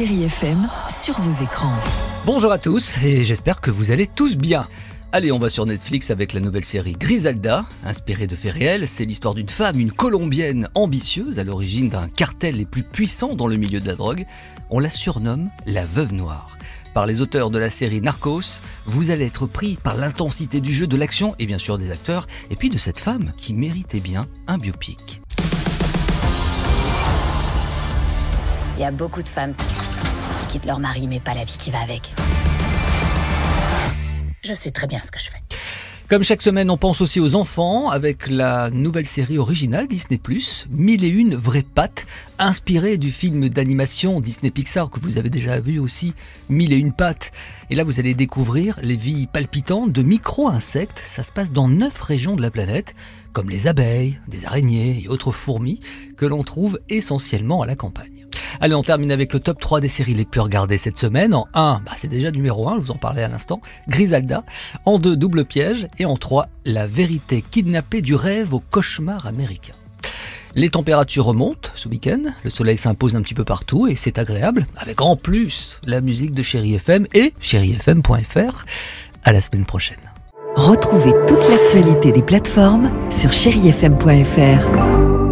Chéri FM sur vos écrans. Bonjour à tous et j'espère que vous allez tous bien. Allez, on va sur Netflix avec la nouvelle série Griselda, inspirée de faits réels. C'est l'histoire d'une femme, une colombienne ambitieuse, à l'origine d'un cartel les plus puissants dans le milieu de la drogue. On la surnomme la Veuve Noire. Par les auteurs de la série Narcos, vous allez être pris par l'intensité du jeu, de l'action et bien sûr des acteurs, et puis de cette femme qui méritait bien un biopic. Il y a beaucoup de femmes qui quittent leur mari, mais pas la vie qui va avec. Je sais très bien ce que je fais. Comme chaque semaine, on pense aussi aux enfants avec la nouvelle série originale Disney ⁇ Mille et une vraies pattes, inspirée du film d'animation Disney Pixar que vous avez déjà vu aussi, Mille et une pattes. Et là, vous allez découvrir les vies palpitantes de micro-insectes. Ça se passe dans neuf régions de la planète, comme les abeilles, des araignées et autres fourmis que l'on trouve essentiellement à la campagne. Allez, on termine avec le top 3 des séries les plus regardées cette semaine. En 1, bah, c'est déjà numéro 1, je vous en parlais à l'instant, Grisalda. En 2, Double Piège. Et en 3, La vérité kidnappée du rêve au cauchemar américain. Les températures remontent ce week-end, le soleil s'impose un petit peu partout et c'est agréable, avec en plus la musique de Chéri FM et chérifm.fr. À la semaine prochaine. Retrouvez toute l'actualité des plateformes sur chérifm.fr.